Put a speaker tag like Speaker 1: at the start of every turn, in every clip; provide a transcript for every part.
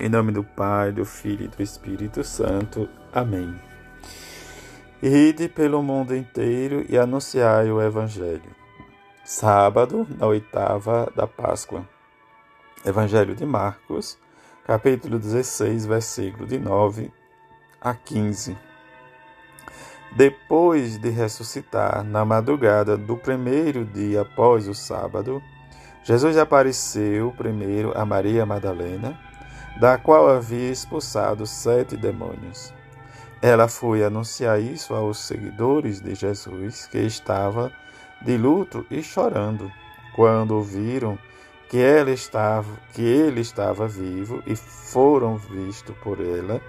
Speaker 1: Em nome do Pai, do Filho e do Espírito Santo. Amém. Ide pelo mundo inteiro e anunciai o Evangelho. Sábado, na oitava da Páscoa. Evangelho de Marcos, capítulo 16, versículo de 9 a 15. Depois de ressuscitar na madrugada do primeiro dia após o sábado, Jesus apareceu primeiro a Maria Madalena da qual havia expulsado sete demônios. Ela foi anunciar isso aos seguidores de Jesus, que estava de luto e chorando, quando ouviram que, ela estava, que ele estava vivo e foram vistos por ela.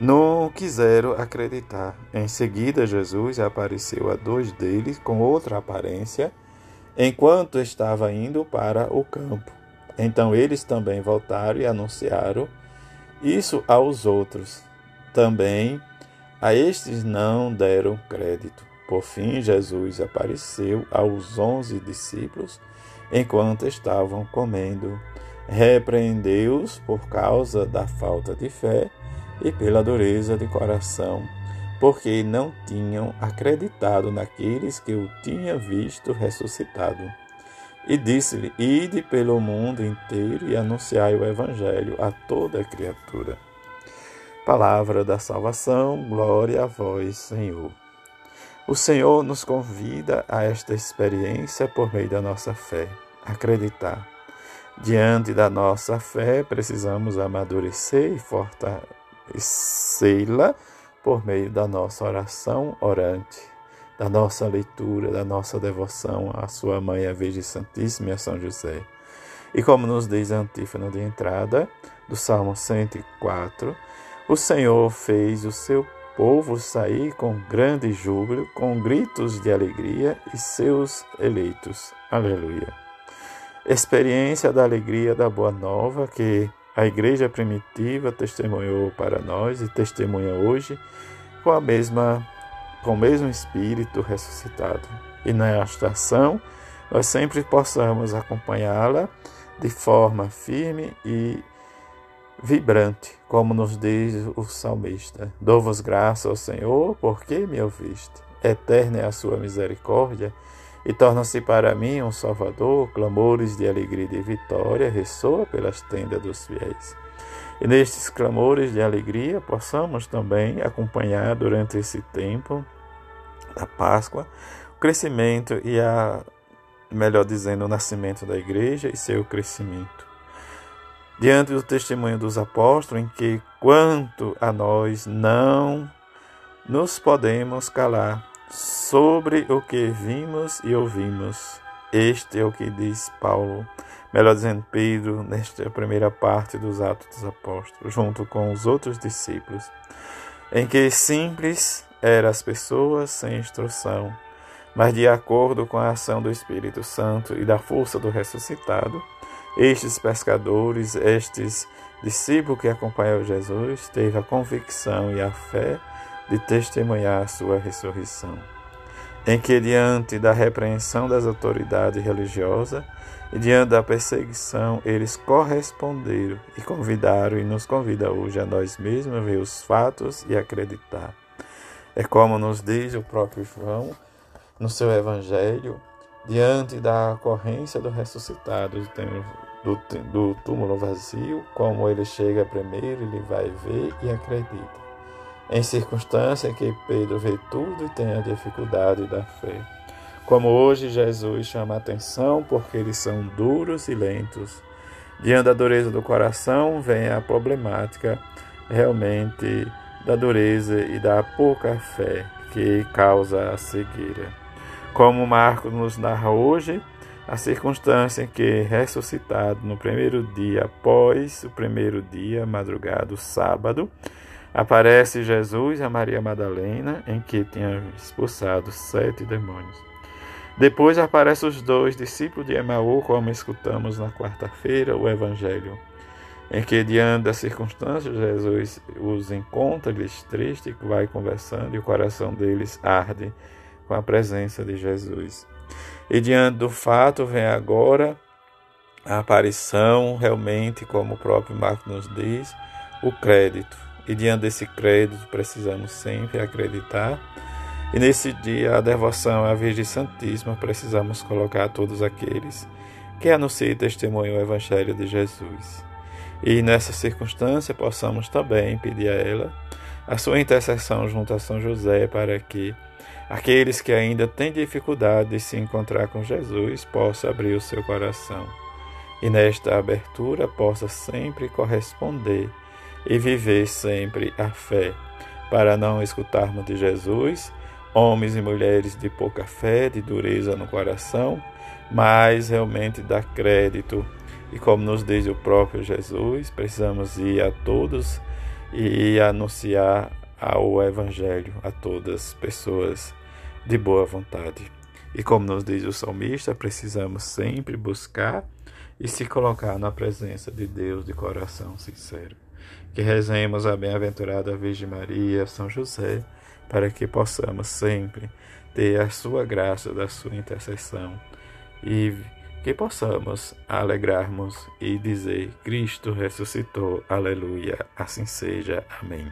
Speaker 1: Não quiseram acreditar. Em seguida, Jesus apareceu a dois deles com outra aparência, enquanto estava indo para o campo. Então eles também voltaram e anunciaram isso aos outros. Também a estes não deram crédito. Por fim, Jesus apareceu aos onze discípulos enquanto estavam comendo. Repreendeu-os por causa da falta de fé e pela dureza de coração, porque não tinham acreditado naqueles que o tinham visto ressuscitado. E disse-lhe: Ide pelo mundo inteiro e anunciai o Evangelho a toda criatura. Palavra da salvação, glória a vós, Senhor. O Senhor nos convida a esta experiência por meio da nossa fé, acreditar. Diante da nossa fé, precisamos amadurecer e fortalecê-la por meio da nossa oração orante da nossa leitura, da nossa devoção à Sua Mãe, a Virgem Santíssima e a São José. E como nos diz a antífona de entrada do Salmo 104, o Senhor fez o seu povo sair com grande júbilo, com gritos de alegria e seus eleitos. Aleluia. Experiência da alegria da Boa Nova que a igreja primitiva testemunhou para nós e testemunha hoje com a mesma com o mesmo Espírito ressuscitado. E na estação, nós sempre possamos acompanhá-la de forma firme e vibrante, como nos diz o salmista. Dou-vos graça ao Senhor, porque me ouviste. Eterna é a sua misericórdia, e torna-se para mim um Salvador, clamores de alegria e de vitória, ressoa pelas tendas dos fiéis. E nestes clamores de alegria possamos também acompanhar durante esse tempo da Páscoa, o crescimento e a, melhor dizendo, o nascimento da igreja e seu crescimento. Diante do testemunho dos apóstolos, em que, quanto a nós, não nos podemos calar sobre o que vimos e ouvimos. Este é o que diz Paulo, melhor dizendo, Pedro, nesta primeira parte dos Atos dos Apóstolos, junto com os outros discípulos, em que simples eram as pessoas sem instrução, mas de acordo com a ação do Espírito Santo e da força do ressuscitado, estes pescadores, estes discípulos que acompanhou Jesus, teve a convicção e a fé de testemunhar sua ressurreição, em que diante da repreensão das autoridades religiosas e diante da perseguição, eles corresponderam e convidaram e nos convida hoje a nós mesmos a ver os fatos e acreditar. É como nos diz o próprio João no seu Evangelho, diante da ocorrência do ressuscitado do, do túmulo vazio, como ele chega primeiro, ele vai ver e acredita. Em circunstância que Pedro vê tudo e tem a dificuldade da fé. Como hoje Jesus chama a atenção porque eles são duros e lentos. Diante da dureza do coração vem a problemática realmente da dureza e da pouca fé que causa a cegueira. Como Marcos nos narra hoje, a circunstância em que, ressuscitado no primeiro dia após o primeiro dia, madrugado, sábado, aparece Jesus a Maria Madalena, em que tinha expulsado sete demônios. Depois aparecem os dois discípulos de Emaú, como escutamos na quarta-feira, o Evangelho em que, diante das circunstâncias, Jesus os encontra, eles tristes, vai conversando e o coração deles arde com a presença de Jesus. E diante do fato, vem agora a aparição, realmente, como o próprio Marco nos diz, o crédito. E diante desse crédito, precisamos sempre acreditar. E nesse dia, a devoção à Virgem Santíssima, precisamos colocar todos aqueles que anunciam e testemunham o Evangelho de Jesus. E nessa circunstância, possamos também pedir a ela a sua intercessão junto a São José para que aqueles que ainda têm dificuldade de se encontrar com Jesus possam abrir o seu coração e nesta abertura possa sempre corresponder e viver sempre a fé, para não escutarmos de Jesus homens e mulheres de pouca fé, de dureza no coração, mas realmente dar crédito. E como nos diz o próprio Jesus, precisamos ir a todos e anunciar ao Evangelho a todas as pessoas de boa vontade. E como nos diz o salmista, precisamos sempre buscar e se colocar na presença de Deus de coração sincero. Que rezemos a bem-aventurada Virgem Maria, São José, para que possamos sempre ter a sua graça, da sua intercessão e que possamos alegrarmos e dizer: Cristo ressuscitou, aleluia, assim seja, amém.